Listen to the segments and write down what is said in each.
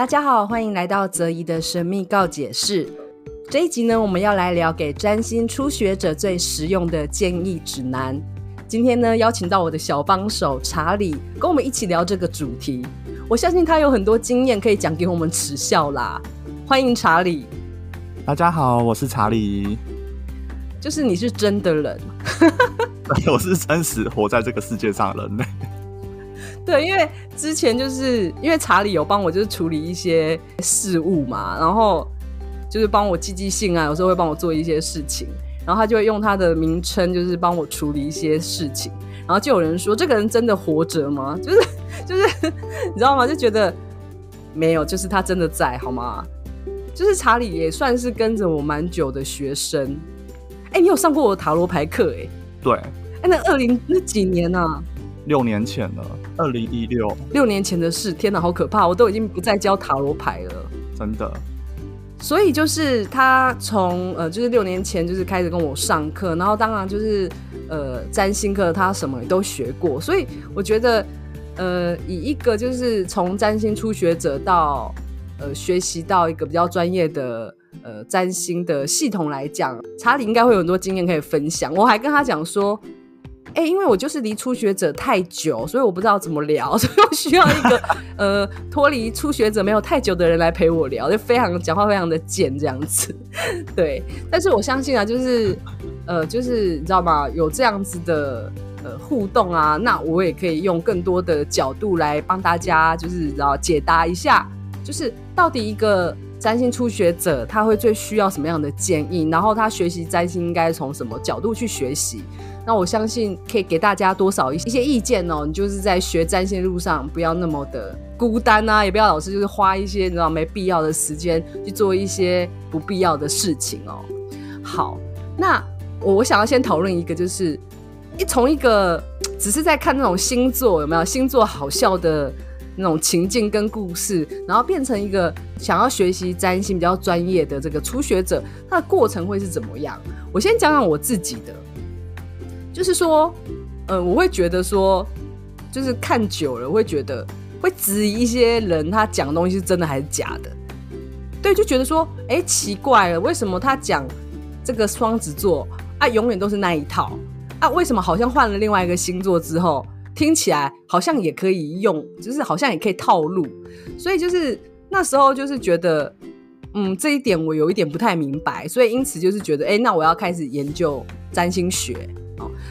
大家好，欢迎来到泽怡的神秘告解室。这一集呢，我们要来聊给占星初学者最实用的建议指南。今天呢，邀请到我的小帮手查理，跟我们一起聊这个主题。我相信他有很多经验可以讲给我们耻笑啦。欢迎查理。大家好，我是查理。就是你是真的人，我是真实活在这个世界上的人类。对，因为之前就是因为查理有帮我就是处理一些事务嘛，然后就是帮我寄寄信啊，有时候会帮我做一些事情，然后他就会用他的名称就是帮我处理一些事情，然后就有人说这个人真的活着吗？就是就是你知道吗？就觉得没有，就是他真的在好吗？就是查理也算是跟着我蛮久的学生，哎，你有上过我的塔罗牌课哎？对，哎，那二零那几年呢、啊？六年前了，二零一六，六年前的事，天哪，好可怕！我都已经不再教塔罗牌了，真的。所以就是他从呃，就是六年前就是开始跟我上课，然后当然就是呃，占星课他什么也都学过，所以我觉得呃，以一个就是从占星初学者到呃学习到一个比较专业的呃占星的系统来讲，查理应该会有很多经验可以分享。我还跟他讲说。哎、因为我就是离初学者太久，所以我不知道怎么聊，所以我需要一个呃脱离初学者没有太久的人来陪我聊，就非常讲话非常的贱这样子。对，但是我相信啊，就是呃，就是你知道吗？有这样子的呃互动啊，那我也可以用更多的角度来帮大家，就是然后解答一下，就是到底一个占星初学者他会最需要什么样的建议，然后他学习占星应该从什么角度去学习。那我相信可以给大家多少一些意见哦。你就是在学占星路上不要那么的孤单啊，也不要老是就是花一些你知道没必要的时间去做一些不必要的事情哦。好，那我想要先讨论一个，就是一从一个只是在看那种星座有没有星座好笑的那种情境跟故事，然后变成一个想要学习占星比较专业的这个初学者，他的过程会是怎么样？我先讲讲我自己的。就是说，呃，我会觉得说，就是看久了，会觉得会质疑一些人他讲的东西是真的还是假的。对，就觉得说，哎、奇怪了，为什么他讲这个双子座啊，永远都是那一套啊？为什么好像换了另外一个星座之后，听起来好像也可以用，就是好像也可以套路？所以就是那时候就是觉得，嗯，这一点我有一点不太明白，所以因此就是觉得，哎、那我要开始研究占星学。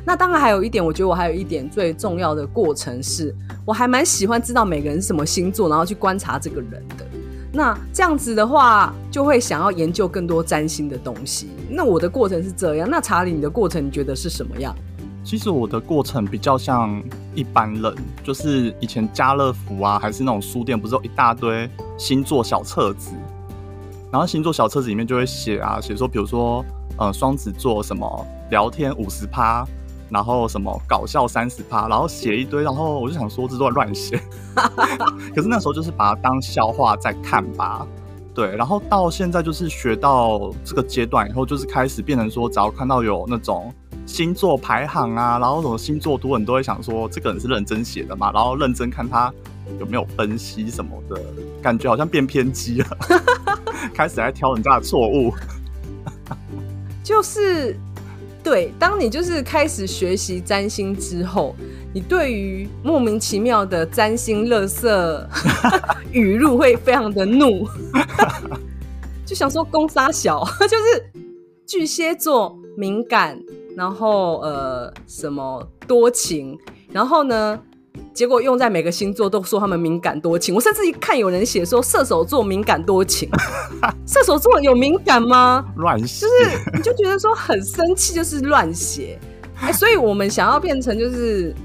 那当然还有一点，我觉得我还有一点最重要的过程是，我还蛮喜欢知道每个人是什么星座，然后去观察这个人的。那这样子的话，就会想要研究更多占星的东西。那我的过程是这样。那查理，你的过程你觉得是什么样？其实我的过程比较像一般人，就是以前家乐福啊，还是那种书店，不是有一大堆星座小册子，然后星座小册子里面就会写啊，写说，比如说，呃，双子座什么聊天五十趴。然后什么搞笑三十趴，然后写一堆，然后我就想说这段乱写，可是那时候就是把它当笑话在看吧，对。然后到现在就是学到这个阶段以后，就是开始变成说，只要看到有那种星座排行啊，然后什么星座图，你都会想说这个人是认真写的嘛，然后认真看他有没有分析什么的，感觉好像变偏激了，开始在挑人家的错误，就是。对，当你就是开始学习占星之后，你对于莫名其妙的占星垃圾 语录会非常的怒，就想说公杀小，就是巨蟹座敏感，然后呃什么多情，然后呢？结果用在每个星座都说他们敏感多情，我甚至一看有人写说射手座敏感多情，射手座有敏感吗？乱写，就是你就觉得说很生气，就是乱写。哎，所以我们想要变成就是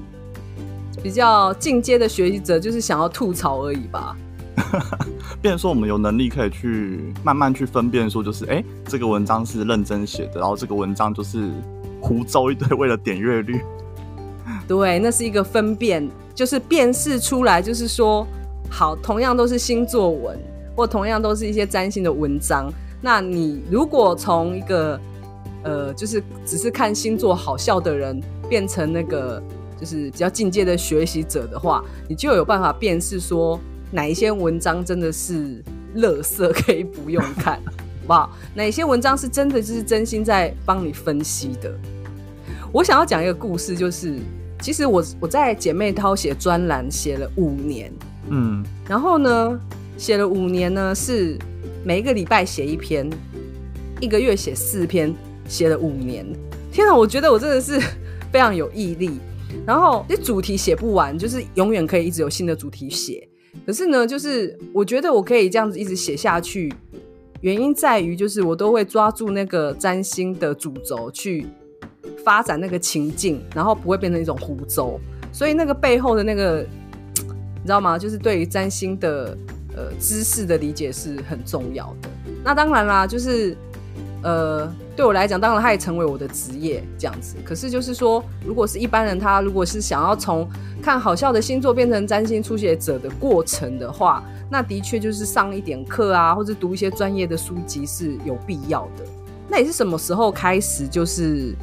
比较进阶的学习者，就是想要吐槽而已吧。变成说我们有能力可以去慢慢去分辨，说就是哎，这个文章是认真写的，然后这个文章就是胡诌一堆为了点阅率。对，那是一个分辨，就是辨识出来，就是说，好，同样都是星座文，或同样都是一些占星的文章。那你如果从一个，呃，就是只是看星座好笑的人，变成那个就是比较进阶的学习者的话，你就有办法辨识说，哪一些文章真的是垃圾，可以不用看，好不好？哪些文章是真的就是真心在帮你分析的？我想要讲一个故事，就是其实我我在姐妹淘写专栏写了五年，嗯，然后呢，写了五年呢，是每一个礼拜写一篇，一个月写四篇，写了五年。天啊，我觉得我真的是 非常有毅力。然后这主题写不完，就是永远可以一直有新的主题写。可是呢，就是我觉得我可以这样子一直写下去，原因在于就是我都会抓住那个占星的主轴去发展那个情境，然后不会变成一种胡诌。所以那个背后的那个，你知道吗？就是对于占星的呃知识的理解是很重要的。那当然啦，就是呃。对我来讲，当然他也成为我的职业这样子。可是就是说，如果是一般人，他如果是想要从看好笑的星座变成占星初学者的过程的话，那的确就是上一点课啊，或者读一些专业的书籍是有必要的。那你是什么时候开始就是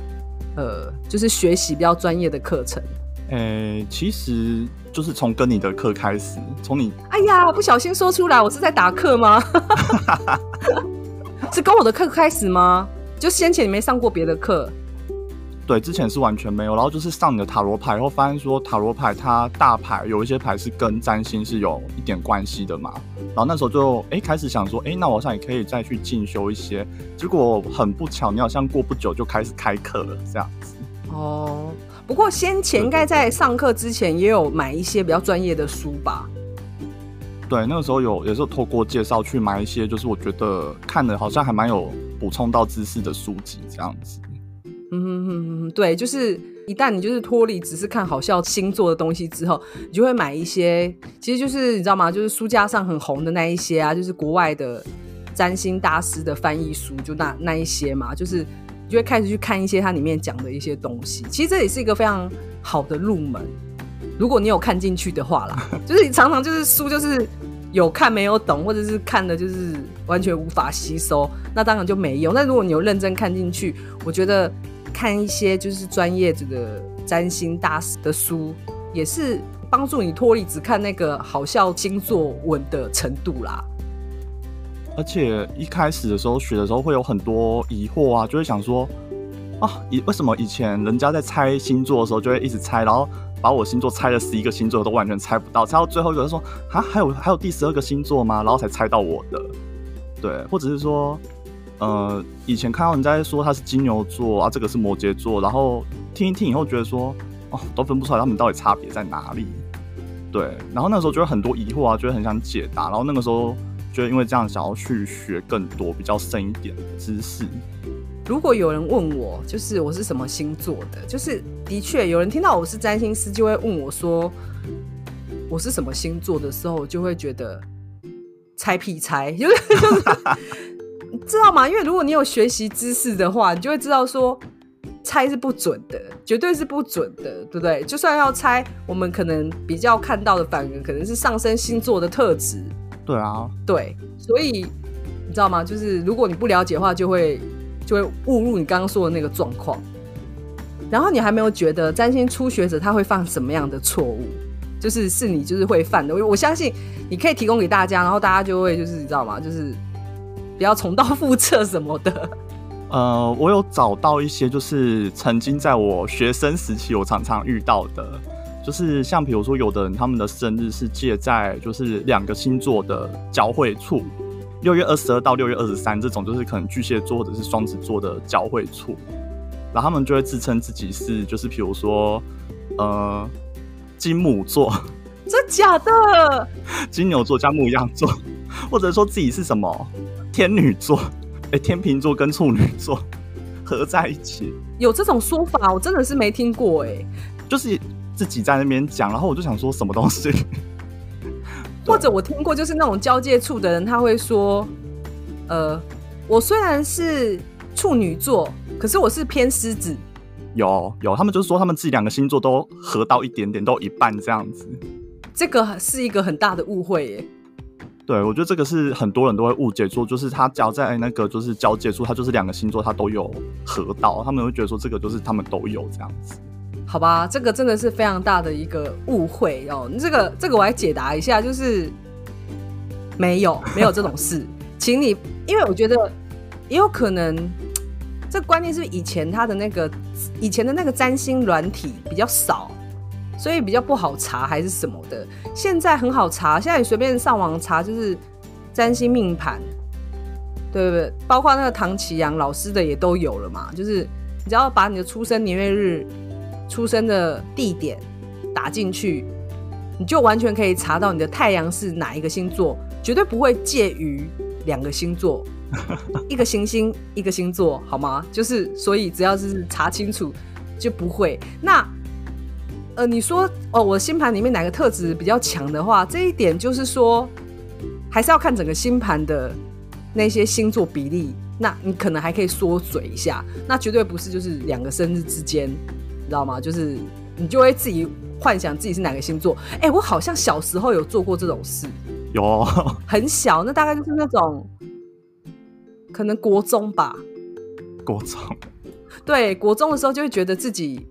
呃，就是学习比较专业的课程？诶，其实就是从跟你的课开始，从你……哎呀，不小心说出来，我是在打课吗？是跟我的课开始吗？就先前你没上过别的课，对，之前是完全没有。然后就是上你的塔罗牌，然后发现说塔罗牌它大牌有一些牌是跟占星是有一点关系的嘛。然后那时候就哎、欸、开始想说，哎、欸，那我好像也可以再去进修一些。结果很不巧，你好像过不久就开始开课了，这样子。哦，不过先前应该在上课之前也有买一些比较专业的书吧？对，那个时候有也是透过介绍去买一些，就是我觉得看的好像还蛮有。补充到知识的书籍这样子，嗯哼哼哼，对，就是一旦你就是脱离只是看好笑星座的东西之后，你就会买一些，其实就是你知道吗？就是书架上很红的那一些啊，就是国外的占星大师的翻译书，就那那一些嘛，就是你就会开始去看一些它里面讲的一些东西。其实这也是一个非常好的入门，如果你有看进去的话啦，就是你常常就是书就是。有看没有懂，或者是看的就是完全无法吸收，那当然就没用。那如果你有认真看进去，我觉得看一些就是专业这个占星大师的书，也是帮助你脱离只看那个好笑星座文的程度啦。而且一开始的时候学的时候会有很多疑惑啊，就会想说啊，以为什么以前人家在猜星座的时候就会一直猜，然后。把我星座猜了十一个星座都完全猜不到，猜到最后一个说啊，还有还有第十二个星座吗？然后才猜到我的，对，或者是说，呃，以前看到人家说他是金牛座啊，这个是摩羯座，然后听一听以后觉得说，哦，都分不出来他们到底差别在哪里，对，然后那时候觉得很多疑惑啊，觉得很想解答，然后那个时候觉得因为这样想要去学更多比较深一点的知识。如果有人问我，就是我是什么星座的，就是的确有人听到我是占星师，就会问我说我是什么星座的时候，就会觉得猜屁猜，就是，知道吗？因为如果你有学习知识的话，你就会知道说猜是不准的，绝对是不准的，对不对？就算要猜，我们可能比较看到的反而可能是上升星座的特质。对啊，对，所以你知道吗？就是如果你不了解的话，就会。就会误入你刚刚说的那个状况，然后你还没有觉得占星初学者他会犯什么样的错误，就是是你就是会犯的。我我相信你可以提供给大家，然后大家就会就是你知道吗？就是不要重蹈覆辙什么的。呃，我有找到一些，就是曾经在我学生时期我常常遇到的，就是像比如说有的人他们的生日是借在就是两个星座的交汇处。六月二十二到六月二十三，这种就是可能巨蟹座或者是双子座的交汇处，然后他们就会自称自己是，就是比如说，呃，金母座，真假的？金牛座加木羊座，或者说自己是什么天女座，哎、欸，天秤座跟处女座 合在一起，有这种说法？我真的是没听过，哎，就是自己在那边讲，然后我就想说什么东西。或者我听过，就是那种交界处的人，他会说：“呃，我虽然是处女座，可是我是偏狮子。”有有，他们就是说他们自己两个星座都合到一点点，都一半这样子。这个是一个很大的误会耶。对，我觉得这个是很多人都会误解，说就是他交在那个就是交界处，他就是两个星座他都有合到，他们会觉得说这个就是他们都有这样子。好吧，这个真的是非常大的一个误会哦。这个这个我来解答一下，就是没有，没有这种事，请你，因为我觉得也有可能，这个观念是不是以前他的那个以前的那个占星软体比较少，所以比较不好查还是什么的？现在很好查，现在你随便上网查就是占星命盘，对不对？包括那个唐綺阳老师的也都有了嘛，就是你只要把你的出生年月日、出生的地点打进去。你就完全可以查到你的太阳是哪一个星座，绝对不会介于两个星座，一个行星一个星座，好吗？就是所以只要是查清楚就不会。那呃，你说哦，我星盘里面哪个特质比较强的话，这一点就是说还是要看整个星盘的那些星座比例。那你可能还可以缩嘴一下，那绝对不是就是两个生日之间，你知道吗？就是你就会自己。幻想自己是哪个星座？哎、欸，我好像小时候有做过这种事，有、哦、很小，那大概就是那种可能国中吧。国中，对，国中的时候就会觉得自己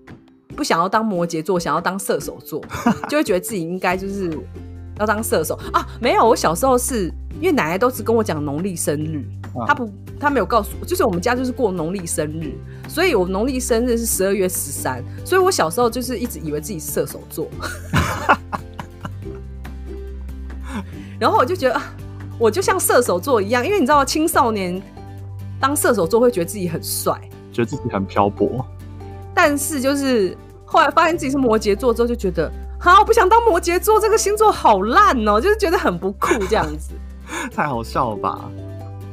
不想要当摩羯座，想要当射手座，就会觉得自己应该就是要当射手啊。没有，我小时候是因为奶奶都是跟我讲农历生日，她、啊、不，她没有告诉我，就是我们家就是过农历生日。所以我农历生日是十二月十三，所以我小时候就是一直以为自己是射手座，然后我就觉得我就像射手座一样，因为你知道青少年当射手座会觉得自己很帅，觉得自己很漂泊，但是就是后来发现自己是摩羯座之后，就觉得啊，我不想当摩羯座，这个星座好烂哦，就是觉得很不酷这样子，太好笑了吧。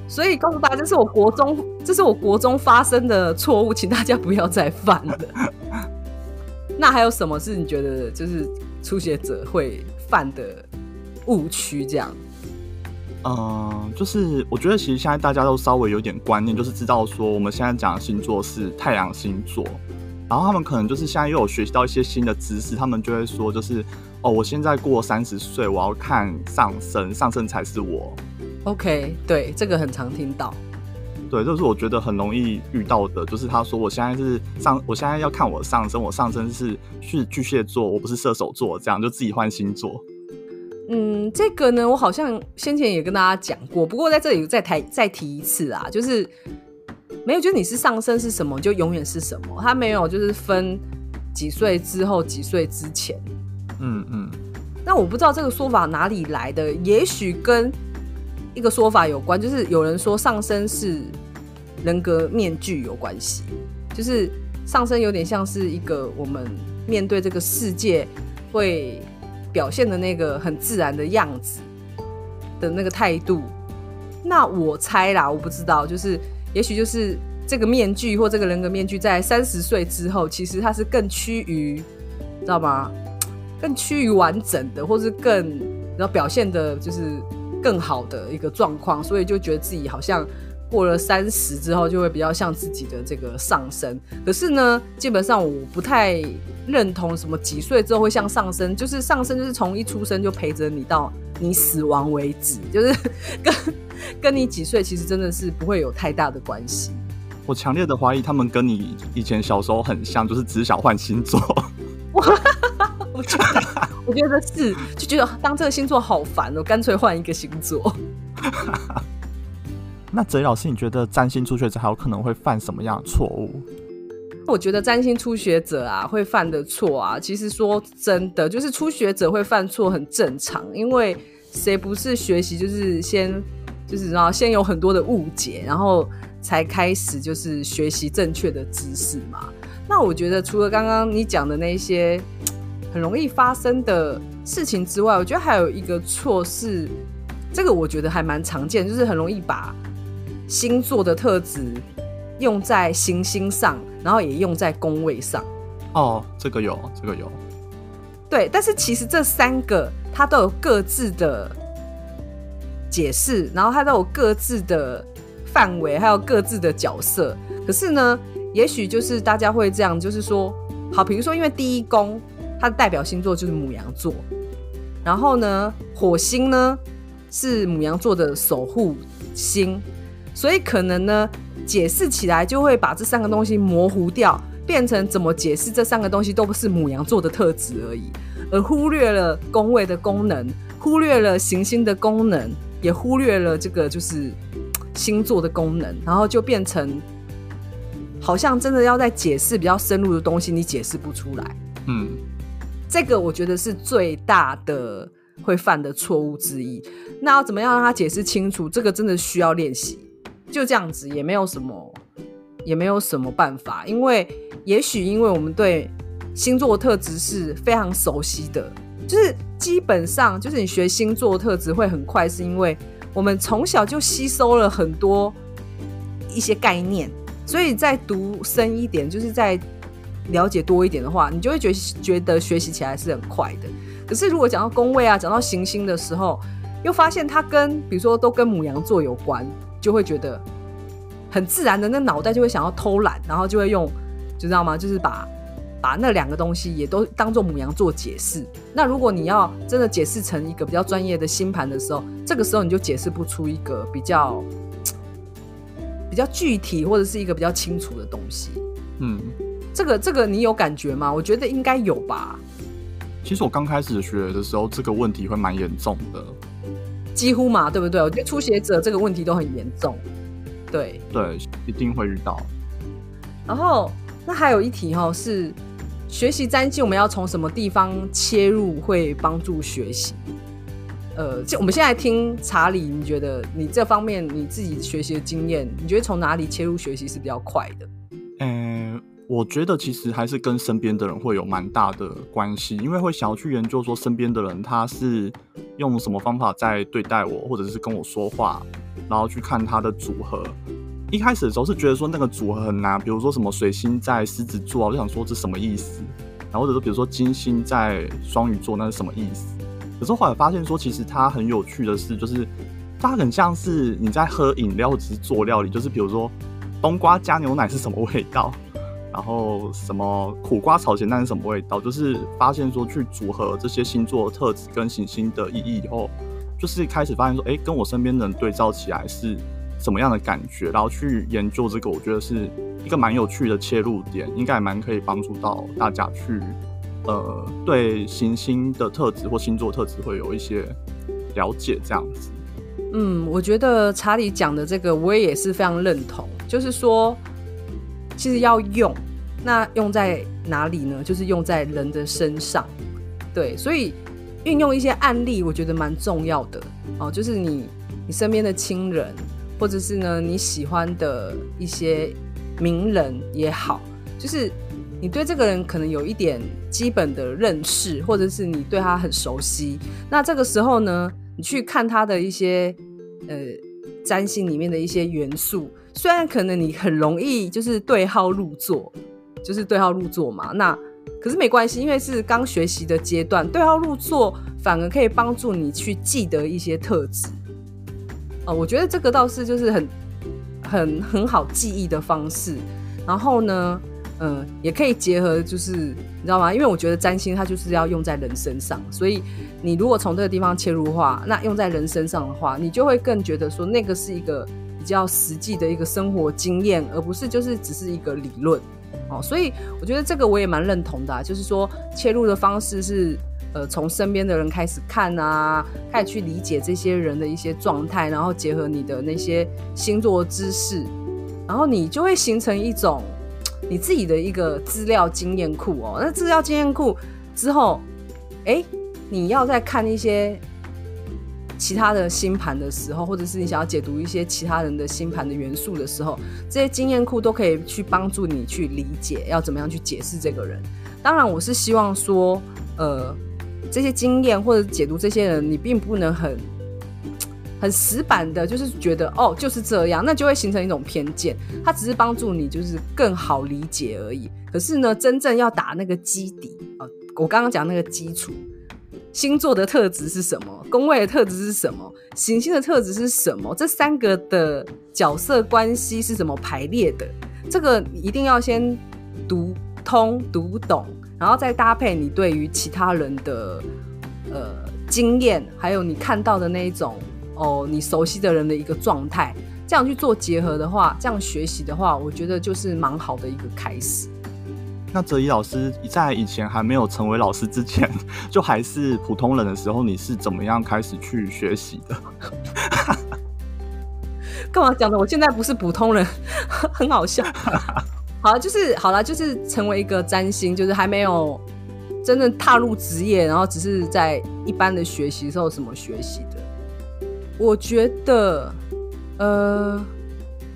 所以告诉大家，这是我国中，这是我国中发生的错误，请大家不要再犯了。那还有什么是你觉得就是初学者会犯的误区？这样？嗯，就是我觉得其实现在大家都稍微有点观念，就是知道说我们现在讲的星座是太阳星座，然后他们可能就是现在又有学习到一些新的知识，他们就会说就是哦，我现在过三十岁，我要看上升，上升才是我。OK，对，这个很常听到。对，这是我觉得很容易遇到的，就是他说我现在是上，我现在要看我上升，我上升是是巨蟹座，我不是射手座，这样就自己换星座。嗯，这个呢，我好像先前也跟大家讲过，不过在这里再提再提一次啊，就是没有，就是你是上升是什么，就永远是什么，他没有就是分几岁之后几岁之前。嗯嗯。那我不知道这个说法哪里来的，也许跟。一个说法有关，就是有人说上升是人格面具有关系，就是上升有点像是一个我们面对这个世界会表现的那个很自然的样子的那个态度。那我猜啦，我不知道，就是也许就是这个面具或这个人格面具在三十岁之后，其实它是更趋于，知道吗？更趋于完整的，或是更然后表现的，就是。更好的一个状况，所以就觉得自己好像过了三十之后，就会比较像自己的这个上升。可是呢，基本上我不太认同什么几岁之后会像上升，就是上升就是从一出生就陪着你到你死亡为止，就是 跟跟你几岁其实真的是不会有太大的关系。我强烈的怀疑他们跟你以前小时候很像，就是只想换星座。我觉得，我觉得是，就觉得当这个星座好烦哦，干脆换一个星座。那泽老师，你觉得占星初学者还有可能会犯什么样的错误？我觉得占星初学者啊，会犯的错啊，其实说真的，就是初学者会犯错很正常，因为谁不是学习就是先就是然后先有很多的误解，然后才开始就是学习正确的知识嘛。那我觉得除了刚刚你讲的那些。很容易发生的事情之外，我觉得还有一个错是，这个我觉得还蛮常见，就是很容易把星座的特质用在行星上，然后也用在宫位上。哦，这个有，这个有。对，但是其实这三个它都有各自的解释，然后它都有各自的范围，还有各自的角色。可是呢，也许就是大家会这样，就是说，好，比如说因为第一宫。它的代表星座就是牡羊座，然后呢，火星呢是牡羊座的守护星，所以可能呢解释起来就会把这三个东西模糊掉，变成怎么解释这三个东西都不是母羊座的特质而已，而忽略了宫位的功能，忽略了行星的功能，也忽略了这个就是星座的功能，然后就变成好像真的要在解释比较深入的东西，你解释不出来。嗯，这个我觉得是最大的会犯的错误之一。那要怎么样让他解释清楚？这个真的需要练习。就这样子，也没有什么，也没有什么办法。因为也许因为我们对星座特质是非常熟悉的，就是基本上就是你学星座特质会很快，是因为我们从小就吸收了很多一些概念，所以再读深一点，就是再了解多一点的话，你就会觉觉得学习起来是很快的。可是如果讲到宫位啊，讲到行星的时候，又发现它跟比如说都跟母羊座有关。就会觉得很自然的，那脑袋就会想要偷懒，然后就会用，就知道吗？就是把把那两个东西也都当做母羊做解释。那如果你要真的解释成一个比较专业的星盘的时候，这个时候你就解释不出一个比较比较具体或者是一个比较清楚的东西。嗯，这个这个你有感觉吗？我觉得应该有吧。其实我刚开始学的时候，这个问题会蛮严重的。几乎嘛，对不对？我觉得初学者这个问题都很严重，对对，一定会遇到。然后，那还有一题哈，是学习占星，我们要从什么地方切入会帮助学习？呃，就我们现在听查理，你觉得你这方面你自己学习的经验，你觉得从哪里切入学习是比较快的？嗯。我觉得其实还是跟身边的人会有蛮大的关系，因为会想要去研究说身边的人他是用什么方法在对待我，或者是跟我说话，然后去看他的组合。一开始的时候是觉得说那个组合很难，比如说什么水星在狮子座，我就想说这什么意思？然后或者说比如说金星在双鱼座，那是什么意思？可是后来发现说，其实它很有趣的是，就是它很像是你在喝饮料，只是做料理，就是比如说冬瓜加牛奶是什么味道？然后什么苦瓜炒咸蛋是什么味道？就是发现说去组合这些星座特质跟行星的意义以后，就是开始发现说，哎，跟我身边的人对照起来是什么样的感觉？然后去研究这个，我觉得是一个蛮有趣的切入点，应该蛮可以帮助到大家去，呃，对行星的特质或星座特质会有一些了解这样子。嗯，我觉得查理讲的这个我也是非常认同，就是说，其实要用。那用在哪里呢？就是用在人的身上，对，所以运用一些案例，我觉得蛮重要的哦。就是你你身边的亲人，或者是呢你喜欢的一些名人也好，就是你对这个人可能有一点基本的认识，或者是你对他很熟悉。那这个时候呢，你去看他的一些呃占星里面的一些元素，虽然可能你很容易就是对号入座。就是对号入座嘛，那可是没关系，因为是刚学习的阶段，对号入座反而可以帮助你去记得一些特质。呃，我觉得这个倒是就是很很很好记忆的方式。然后呢，嗯、也可以结合，就是你知道吗？因为我觉得占星它就是要用在人身上，所以你如果从这个地方切入的话，那用在人身上的话，你就会更觉得说那个是一个比较实际的一个生活经验，而不是就是只是一个理论。哦，所以我觉得这个我也蛮认同的啊，就是说切入的方式是，呃，从身边的人开始看啊，开始去理解这些人的一些状态，然后结合你的那些星座知识，然后你就会形成一种你自己的一个资料经验库哦。那资料经验库之后，哎，你要再看一些。其他的星盘的时候，或者是你想要解读一些其他人的星盘的元素的时候，这些经验库都可以去帮助你去理解要怎么样去解释这个人。当然，我是希望说，呃，这些经验或者解读这些人，你并不能很很死板的，就是觉得哦就是这样，那就会形成一种偏见。它只是帮助你就是更好理解而已。可是呢，真正要打那个基底啊，我刚刚讲那个基础。星座的特质是什么？宫位的特质是什么？行星的特质是什么？这三个的角色关系是怎么排列的？这个你一定要先读通、读懂，然后再搭配你对于其他人的呃经验，还有你看到的那一种哦，你熟悉的人的一个状态，这样去做结合的话，这样学习的话，我觉得就是蛮好的一个开始。那哲一老师在以前还没有成为老师之前，就还是普通人的时候，你是怎么样开始去学习的？干嘛讲的？我现在不是普通人，很好笑。好了，就是好了，就是成为一个占星，就是还没有真正踏入职业，然后只是在一般的学习时候怎么学习的。我觉得，呃，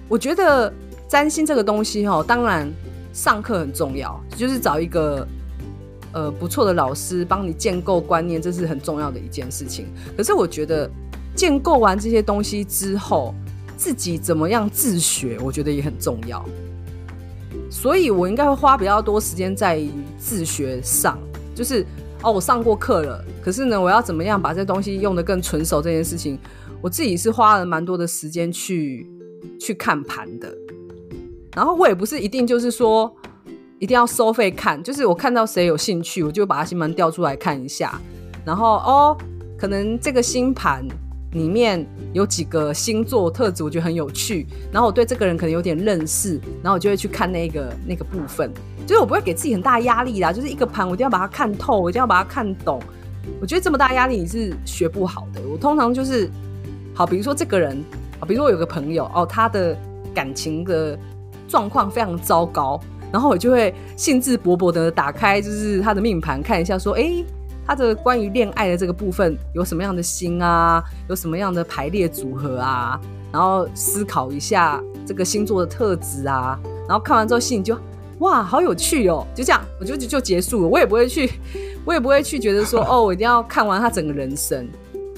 我觉得占星这个东西哦，当然上课很重要，就是找一个呃不错的老师帮你建构观念，这是很重要的一件事情。可是我觉得建构完这些东西之后，自己怎么样自学，我觉得也很重要。所以我应该会花比较多时间在自学上，就是哦，我上过课了，可是呢，我要怎么样把这东西用得更纯熟这件事情，我自己是花了蛮多的时间去去看盘的。然后我也不是一定就是说一定要收费看，就是我看到谁有兴趣，我就把他星盘调出来看一下，然后哦，可能这个星盘。里面有几个星座特质，我觉得很有趣。然后我对这个人可能有点认识，然后我就会去看那个那个部分。就是我不会给自己很大压力啦，就是一个盘我一定要把它看透，我一定要把它看懂。我觉得这么大压力你是学不好的。我通常就是，好，比如说这个人，比如说我有个朋友哦，他的感情的状况非常糟糕，然后我就会兴致勃勃的打开就是他的命盘看一下，说，哎。他的关于恋爱的这个部分有什么样的星啊？有什么样的排列组合啊？然后思考一下这个星座的特质啊。然后看完之后心里就哇，好有趣哦！就这样，我就就就结束了。我也不会去，我也不会去觉得说 哦，我一定要看完他整个人生。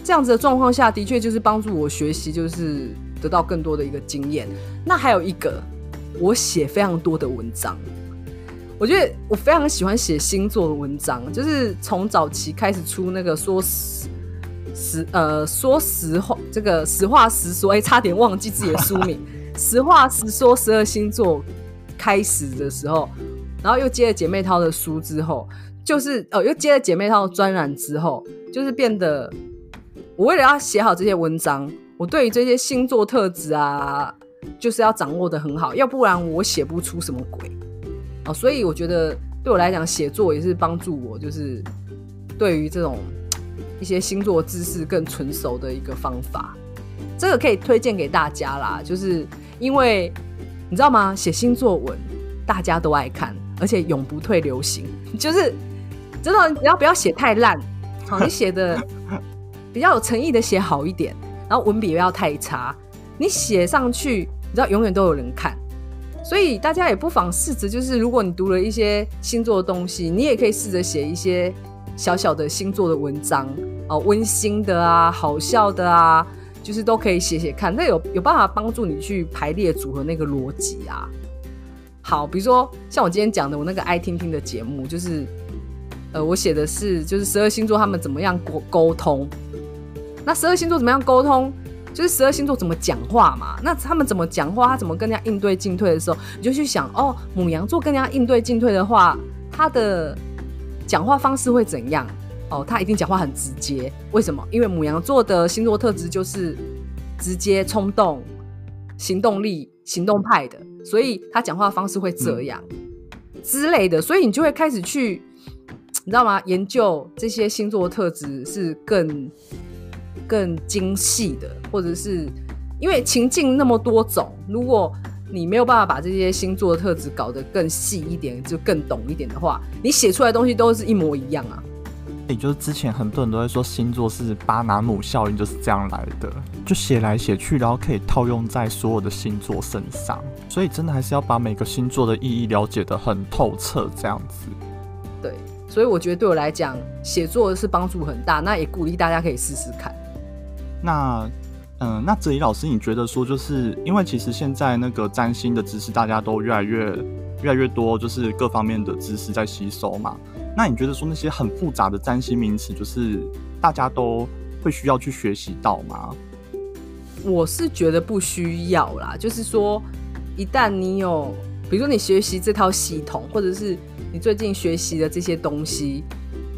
这样子的状况下的确就是帮助我学习，就是得到更多的一个经验。那还有一个，我写非常多的文章。我觉得我非常喜欢写星座的文章，就是从早期开始出那个说实实呃说实话，这个实话实说，哎、欸，差点忘记自己的书名，实话实说十二星座开始的时候，然后又接了姐妹淘的书之后，就是呃又接了姐妹淘的专栏之后，就是变得我为了要写好这些文章，我对于这些星座特质啊，就是要掌握的很好，要不然我写不出什么鬼。哦，所以我觉得对我来讲，写作也是帮助我，就是对于这种 一些星座知识更纯熟的一个方法。这个可以推荐给大家啦，就是因为你知道吗？写星座文大家都爱看，而且永不退流行。就是真的，你只要不要写太烂，好，你写的 比较有诚意的写好一点，然后文笔不要太差，你写上去，你知道永远都有人看。所以大家也不妨试着，就是如果你读了一些星座的东西，你也可以试着写一些小小的星座的文章哦，温馨的啊，好笑的啊，就是都可以写写看，那有有办法帮助你去排列组合那个逻辑啊。好，比如说像我今天讲的，我那个爱听听的节目，就是呃，我写的是就是十二星座他们怎么样沟沟通，那十二星座怎么样沟通？就是十二星座怎么讲话嘛？那他们怎么讲话？他怎么跟人家应对进退的时候，你就去想哦，母羊座跟人家应对进退的话，他的讲话方式会怎样？哦，他一定讲话很直接。为什么？因为母羊座的星座特质就是直接、冲动、行动力、行动派的，所以他讲话方式会这样、之类的。所以你就会开始去，你知道吗？研究这些星座特质是更。更精细的，或者是因为情境那么多种，如果你没有办法把这些星座的特质搞得更细一点，就更懂一点的话，你写出来的东西都是一模一样啊。也就是之前很多人都在说星座是巴拿姆效应，就是这样来的，就写来写去，然后可以套用在所有的星座身上。所以真的还是要把每个星座的意义了解得很透彻，这样子。对，所以我觉得对我来讲，写作是帮助很大，那也鼓励大家可以试试看。那，嗯、那哲一老师，你觉得说，就是因为其实现在那个占星的知识，大家都越来越越来越多，就是各方面的知识在吸收嘛。那你觉得说那些很复杂的占星名词，就是大家都会需要去学习到吗？我是觉得不需要啦，就是说，一旦你有，比如说你学习这套系统，或者是你最近学习的这些东西，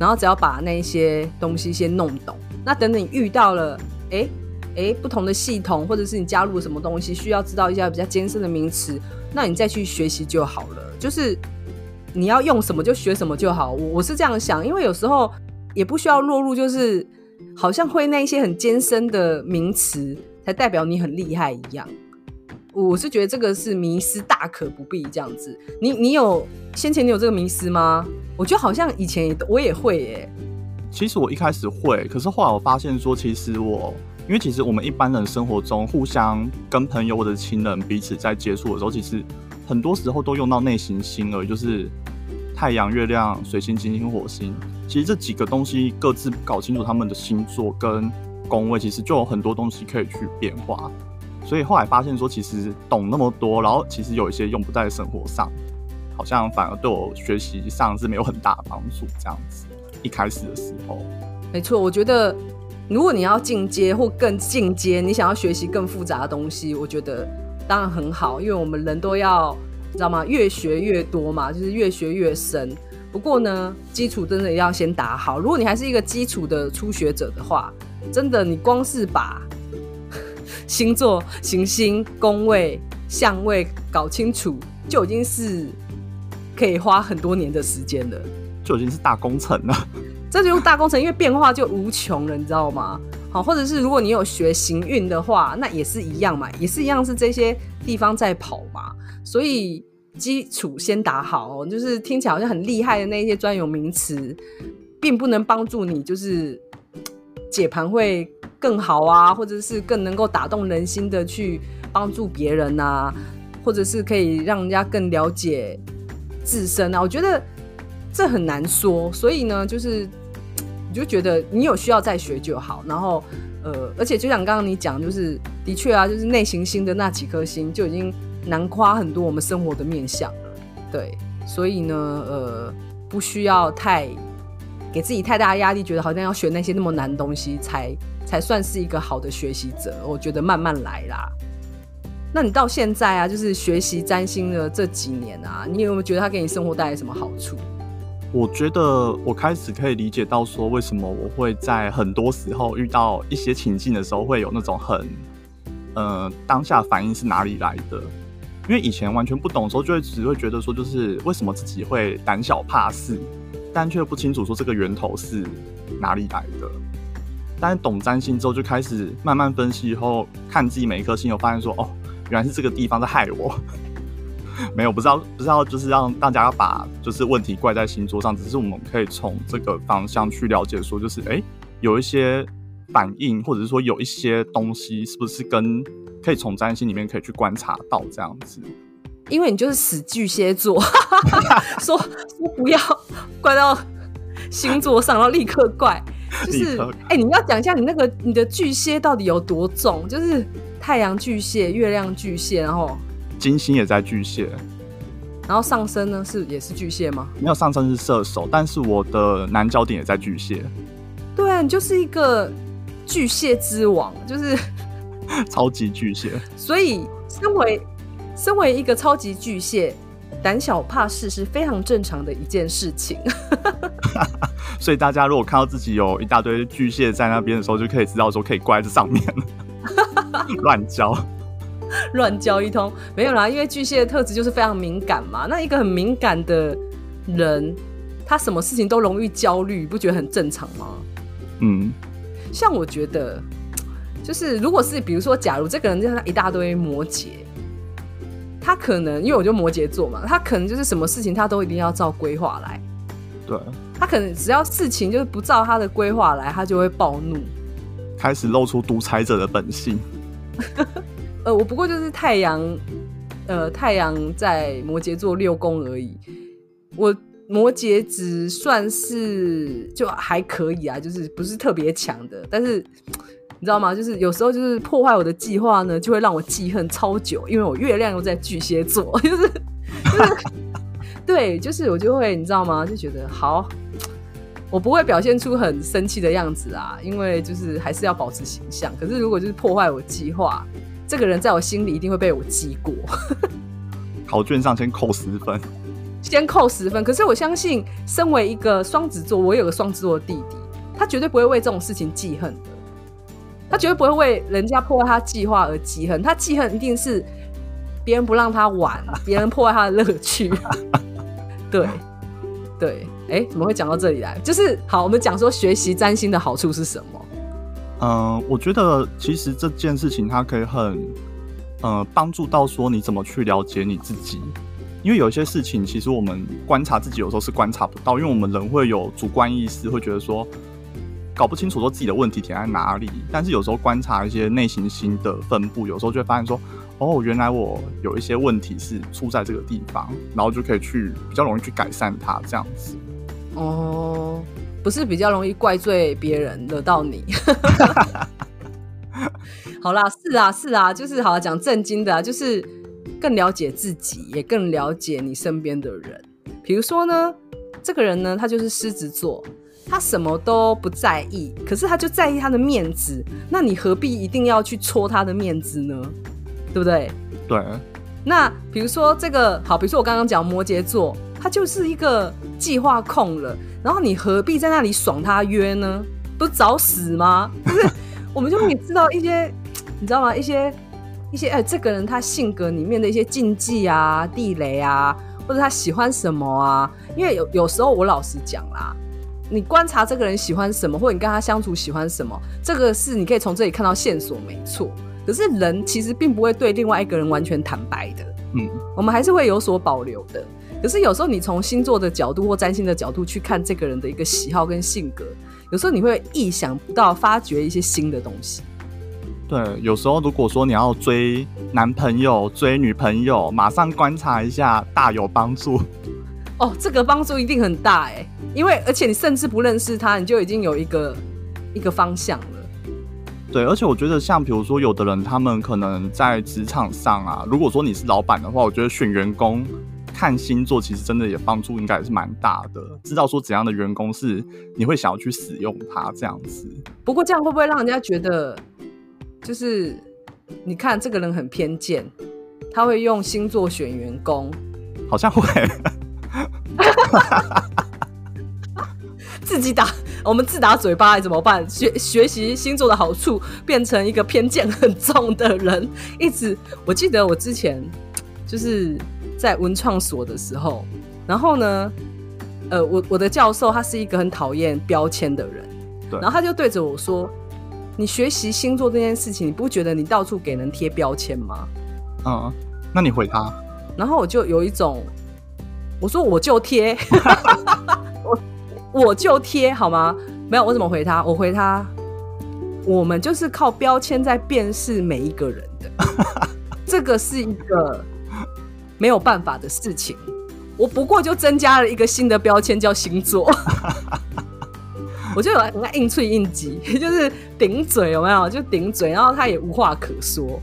然后只要把那些东西先弄懂，那等等你遇到了。哎、欸，哎、不同的系统，或者是你加入什么东西，需要知道一些比较艰深的名词，那你再去学习就好了。就是，你要用什么就学什么就好。我我是这样想，因为有时候也不需要落入就是好像会那一些很艰深的名词才代表你很厉害一样。我是觉得这个是迷思，大可不必这样子。你你有先前你有这个迷思吗？我觉得好像以前也我也会耶。其实我一开始会，可是后来我发现说，其实我。因为其实我们一般人生活中，互相跟朋友或者亲人彼此在接触的时候，其实很多时候都用到内行星而已，就是太阳、月亮、水星、金星、火星。其实这几个东西各自搞清楚他们的星座跟宫位，其实就有很多东西可以去变化。所以后来发现说，其实懂那么多，然后其实有一些用不在生活上，好像反而对我学习上是没有很大的帮助。这样子，一开始的时候，没错，我觉得。如果你要进阶或更进阶，你想要学习更复杂的东西，我觉得当然很好，因为我们人都要，知道吗？越学越多嘛，就是越学越深。不过呢，基础真的要先打好。如果你还是一个基础的初学者的话，真的你光是把星座、行星、宫位、相位搞清楚，就已经是可以花很多年的时间了，就已经是大工程了。这就是大工程，因为变化就无穷了，你知道吗？好，或者是如果你有学行运的话，那也是一样嘛，也是一样是这些地方在跑嘛。所以基础先打好，就是听起来好像很厉害的那些专有名词，并不能帮助你就是解盘会更好啊，或者是更能够打动人心的去帮助别人啊，或者是可以让人家更了解自身啊。我觉得。这很难说，所以呢，就是你就觉得你有需要再学就好。然后，呃，而且就像刚刚你讲，就是的确啊，就是内行星的那几颗星就已经难夸很多我们生活的面相了。对，所以呢，呃，不需要太给自己太大压力，觉得好像要学那些那么难的东西才才算是一个好的学习者。我觉得慢慢来啦。那你到现在啊，就是学习占星的这几年啊，你有没有觉得它给你生活带来什么好处？我觉得我开始可以理解到说，为什么我会在很多时候遇到一些情境的时候，会有那种很，呃，当下反应是哪里来的？因为以前完全不懂的时候，就会只会觉得说，就是为什么自己会胆小怕事，但却不清楚说这个源头是哪里来的。但是懂占星之后，就开始慢慢分析以后，看自己每一颗星，有发现说，哦，原来是这个地方在害我。没有，不知道，不知道，就是让大家把就是问题怪在星座上，只是我们可以从这个方向去了解，说就是哎，有一些反应，或者是说有一些东西，是不是跟可以从占星里面可以去观察到这样子？因为你就是死巨蟹座，说说不要怪到星座上，然后立刻怪，就是哎，你要讲一下你那个你的巨蟹到底有多重？就是太阳巨蟹、月亮巨蟹，然后。金星也在巨蟹，然后上升呢是也是巨蟹吗？没有，上升是射手，但是我的南焦点也在巨蟹。对啊，你就是一个巨蟹之王，就是 超级巨蟹。所以，身为身为一个超级巨蟹，胆小怕事是非常正常的一件事情。所以大家如果看到自己有一大堆巨蟹在那边的时候，就可以知道说可以怪在上面了，乱交。乱教一通没有啦，因为巨蟹的特质就是非常敏感嘛。那一个很敏感的人，他什么事情都容易焦虑，不觉得很正常吗？嗯，像我觉得，就是如果是比如说，假如这个人就是一大堆摩羯，他可能因为我就摩羯座嘛，他可能就是什么事情他都一定要照规划来。对，他可能只要事情就是不照他的规划来，他就会暴怒，开始露出独裁者的本性。呃，我不过就是太阳，呃，太阳在摩羯座六宫而已。我摩羯只算是就还可以啊，就是不是特别强的。但是你知道吗？就是有时候就是破坏我的计划呢，就会让我记恨超久，因为我月亮又在巨蟹座，就是就是 对，就是我就会你知道吗？就觉得好，我不会表现出很生气的样子啊，因为就是还是要保持形象。可是如果就是破坏我计划。这个人在我心里一定会被我记过，考卷上先扣十分，先扣十分。可是我相信，身为一个双子座，我有个双子座的弟弟，他绝对不会为这种事情记恨的，他绝对不会为人家破坏他计划而记恨，他记恨一定是别人不让他玩，别人破坏他的乐趣。对 对，哎、欸，怎么会讲到这里来？就是好，我们讲说学习占星的好处是什么？嗯、我觉得其实这件事情它可以很呃帮助到说你怎么去了解你自己。因为有些事情，其实我们观察自己有时候是观察不到，因为我们人会有主观意识，会觉得说搞不清楚说自己的问题点在哪里。但是有时候观察一些内行星的分布，有时候就会发现说，哦，原来我有一些问题是出在这个地方，然后就可以去比较容易去改善它，这样子。哦，不是比较容易怪罪别人惹到你。好啦，是啊，是啊，就是好讲正经的啊，就是。更了解自己，也更了解你身边的人。比如说呢，这个人呢，他就是狮子座，他什么都不在意，可是他就在意他的面子。那你何必一定要去戳他的面子呢？对不对？对。那比如说这个好，比如说我刚刚讲摩羯座，他就是一个计划控了。然后你何必在那里爽他约呢？不是找死吗？就是我们就可以知道一些，你知道吗？一些。一些哎，这个人他性格里面的一些禁忌啊、地雷啊，或者他喜欢什么啊？因为有有时候我老实讲啦，你观察这个人喜欢什么，或者你跟他相处喜欢什么，这个是你可以从这里看到线索，没错。可是人其实并不会对另外一个人完全坦白的，嗯，我们还是会有所保留的。可是有时候你从星座的角度或占星的角度去看这个人的一个喜好跟性格，有时候你会意想不到发掘一些新的东西。对，有时候如果说你要追男朋友、追女朋友，马上观察一下，大有帮助。哦，这个帮助一定很大哎，因为而且你甚至不认识他，你就已经有一个一个方向了。对，而且我觉得像比如说，有的人他们可能在职场上啊，如果说你是老板的话，我觉得选员工看星座，其实真的也帮助应该也是蛮大的，知道说怎样的员工是你会想要去使用它这样子。不过这样会不会让人家觉得？就是你看这个人很偏见，他会用星座选员工，好像会自己打我们自打嘴巴，还怎么办？学学习星座的好处，变成一个偏见很重的人，一直我记得我之前就是在文创所的时候，然后呢，呃，我我的教授他是一个很讨厌标签的人，对，然后他就对着我说。你学习星座这件事情，你不觉得你到处给人贴标签吗？嗯，那你回他，然后我就有一种，我说我就贴，我我就贴好吗？没有，我怎么回他？我回他，我们就是靠标签在辨识每一个人的，这个是一个没有办法的事情。我不过就增加了一个新的标签，叫星座。我就有很爱硬脆硬挤，就是顶嘴有没有？就顶嘴，然后他也无话可说。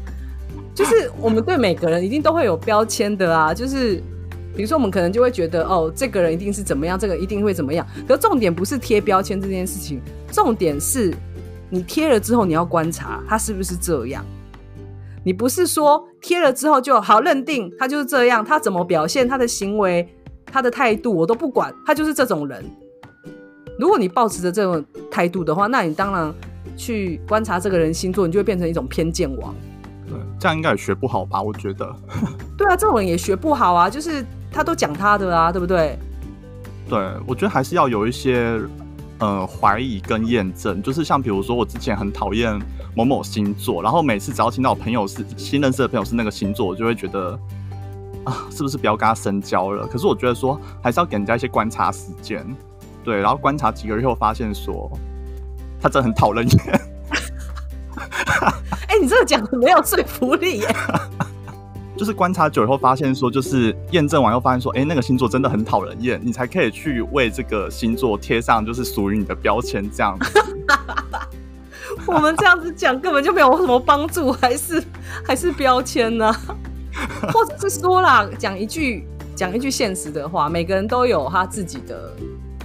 就是我们对每个人一定都会有标签的啊，就是比如说我们可能就会觉得哦，这个人一定是怎么样，这个一定会怎么样。可重点不是贴标签这件事情，重点是你贴了之后你要观察他是不是这样。你不是说贴了之后就好认定他就是这样，他怎么表现，他的行为，他的态度我都不管，他就是这种人。如果你抱持着这种态度的话，那你当然去观察这个人星座，你就会变成一种偏见王。对，这样应该也学不好吧？我觉得。对啊，这种人也学不好啊，就是他都讲他的啊，对不对？对，我觉得还是要有一些呃怀疑跟验证。就是像比如说，我之前很讨厌某某星座，然后每次只要听到我朋友是新认识的朋友是那个星座，我就会觉得啊，是不是不要跟他深交了？可是我觉得说，还是要给人家一些观察时间。对，然后观察几个月后，发现说他真的很讨人厌。哎、你这个讲的没有说服力耶。就是观察久以后，发现说，就是验证完又，发现说，哎，那个星座真的很讨人厌，你才可以去为这个星座贴上就是属于你的标签，这样子。我们这样子讲根本就没有什么帮助，还是还是标签呢、或者是说啦，讲一句讲一句现实的话，每个人都有他自己的。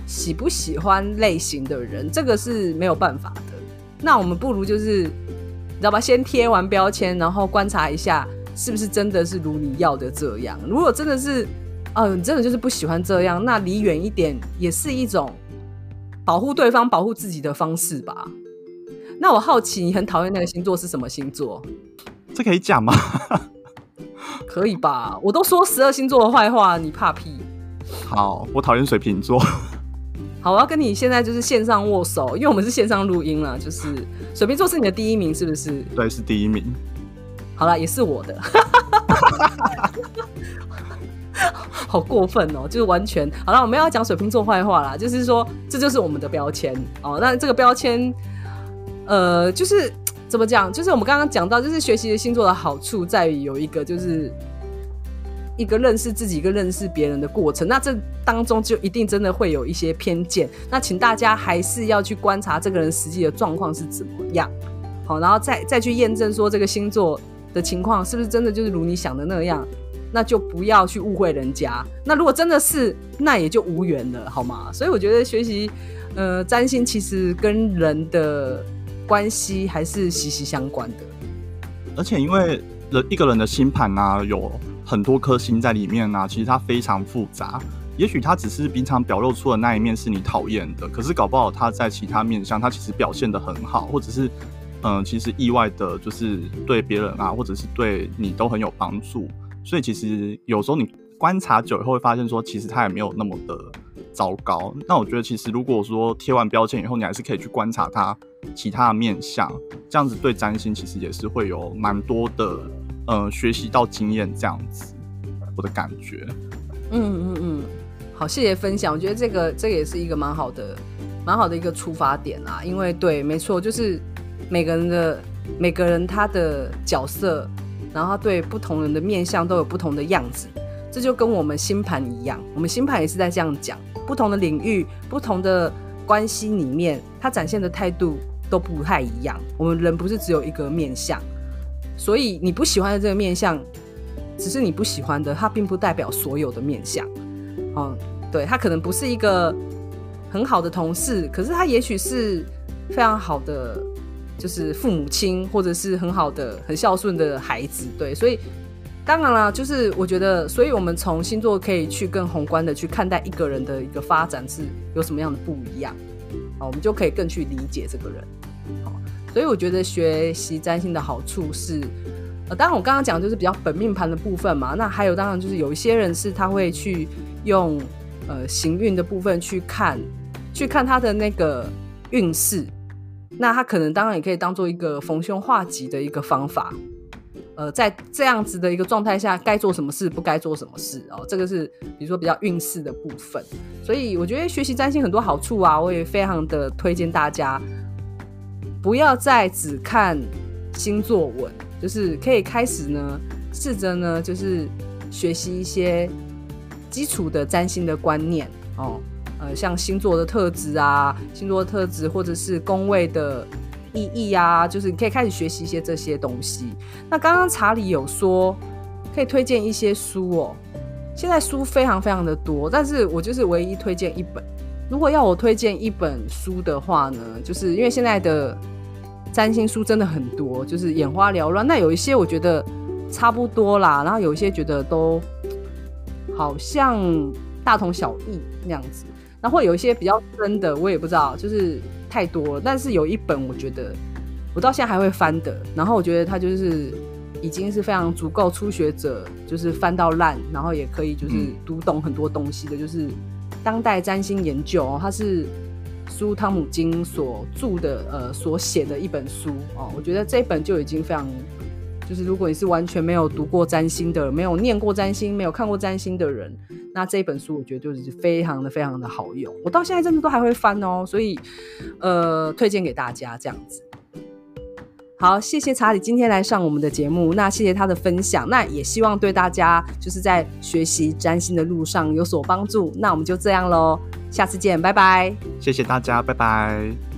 喜不喜欢类型的人，这个是没有办法的。那我们不如就是，你知道吧？先贴完标签，然后观察一下，是不是真的是如你要的这样。如果真的是，哦，你真的就是不喜欢这样，那离远一点也是一种保护对方、保护自己的方式吧。那我好奇，你很讨厌那个星座是什么星座？这可以讲吗？可以吧？我都说十二星座的坏话，你怕屁？好，我讨厌水瓶座。好，我要跟你现在就是线上握手，因为我们是线上录音了。就是水瓶座是你的第一名，是不是？对，是第一名。好了，也是我的。好过分哦！就是完全好了，我们要讲水瓶座坏话啦，就是说这就是我们的标签哦。那这个标签，呃，就是怎么讲？就是我们刚刚讲到，就是学习的星座的好处在于有一个就是。一个认识自己跟认识别人的过程，那这当中就一定真的会有一些偏见。那请大家还是要去观察这个人实际的状况是怎么样，好，然后再再去验证说这个星座的情况是不是真的就是如你想的那样，那就不要去误会人家。那如果真的是，那也就无缘了，好吗？所以我觉得学习呃占星其实跟人的关系还是息息相关的。而且因为人一个人的星盘呢有。很多颗星在里面呢、其实它非常复杂。也许它只是平常表露出的那一面是你讨厌的，可是搞不好他在其他面相，他其实表现得很好，或者是嗯、其实意外的，就是对别人啊，或者是对你都很有帮助。所以其实有时候你观察久以后会发现说，其实他也没有那么的糟糕。那我觉得其实如果说贴完标签以后，你还是可以去观察他其他的面相，这样子对占星其实也是会有蛮多的。呃，学习到经验这样子，我的感觉。嗯嗯嗯，好，谢谢分享。我觉得这个这个也是一个蛮好的、蛮好的一个出发点啊。因为对，没错，就是每个人的每个人他的角色，然后他对不同人的面相都有不同的样子。这就跟我们星盘一样，我们星盘也是在这样讲，不同的领域、不同的关系里面，他展现的态度都不太一样。我们人不是只有一个面相。所以你不喜欢的这个面相，只是你不喜欢的，它并不代表所有的面相。嗯，对，他可能不是一个很好的同事，可是他也许是非常好的，就是父母亲，或者是很好的、很孝顺的孩子。对，所以当然了，就是我觉得，所以我们从星座可以去更宏观的去看待一个人的一个发展是有什么样的不一样。好，我们就可以更去理解这个人。好。所以我觉得学习占星的好处是，呃，当然我刚刚讲就是比较本命盘的部分嘛。那还有当然就是有一些人是他会去用呃行运的部分去看，去看他的那个运势。那他可能当然也可以当做一个逢凶化吉的一个方法。呃，在这样子的一个状态下，该做什么事，不该做什么事哦。这个是比如说比较运势的部分。所以我觉得学习占星很多好处啊，我也非常的推荐大家。不要再只看星座文，就是可以开始呢，试着呢，就是学习一些基础的占星的观念哦，呃，像星座的特质啊，星座的特质或者是宫位的意义啊，就是你可以开始学习一些这些东西。那刚刚查理有说可以推荐一些书哦，现在书非常非常的多，但是我就是唯一推荐一本。如果要我推荐一本书的话呢，就是因为现在的占星书真的很多，就是眼花缭乱。那有一些我觉得差不多啦，然后有一些觉得都好像大同小异那样子。然后有一些比较深的，我也不知道，就是太多了。但是有一本我觉得我到现在还会翻的，然后我觉得它就是已经是非常足够初学者就是翻到烂，然后也可以就是读懂很多东西的，就是。当代占星研究哦，它是苏汤姆金所著的，呃，所写的一本书哦。我觉得这本就已经非常，就是如果你是完全没有读过占星的，没有念过占星，没有看过占星的人，那这本书我觉得就是非常的非常的好用。我到现在真的都还会翻哦，所以呃，推荐给大家这样子。好，谢谢查理今天来上我们的节目，那谢谢他的分享，那也希望对大家就是在学习占星的路上有所帮助。那我们就这样喽，下次见，拜拜。谢谢大家，拜拜。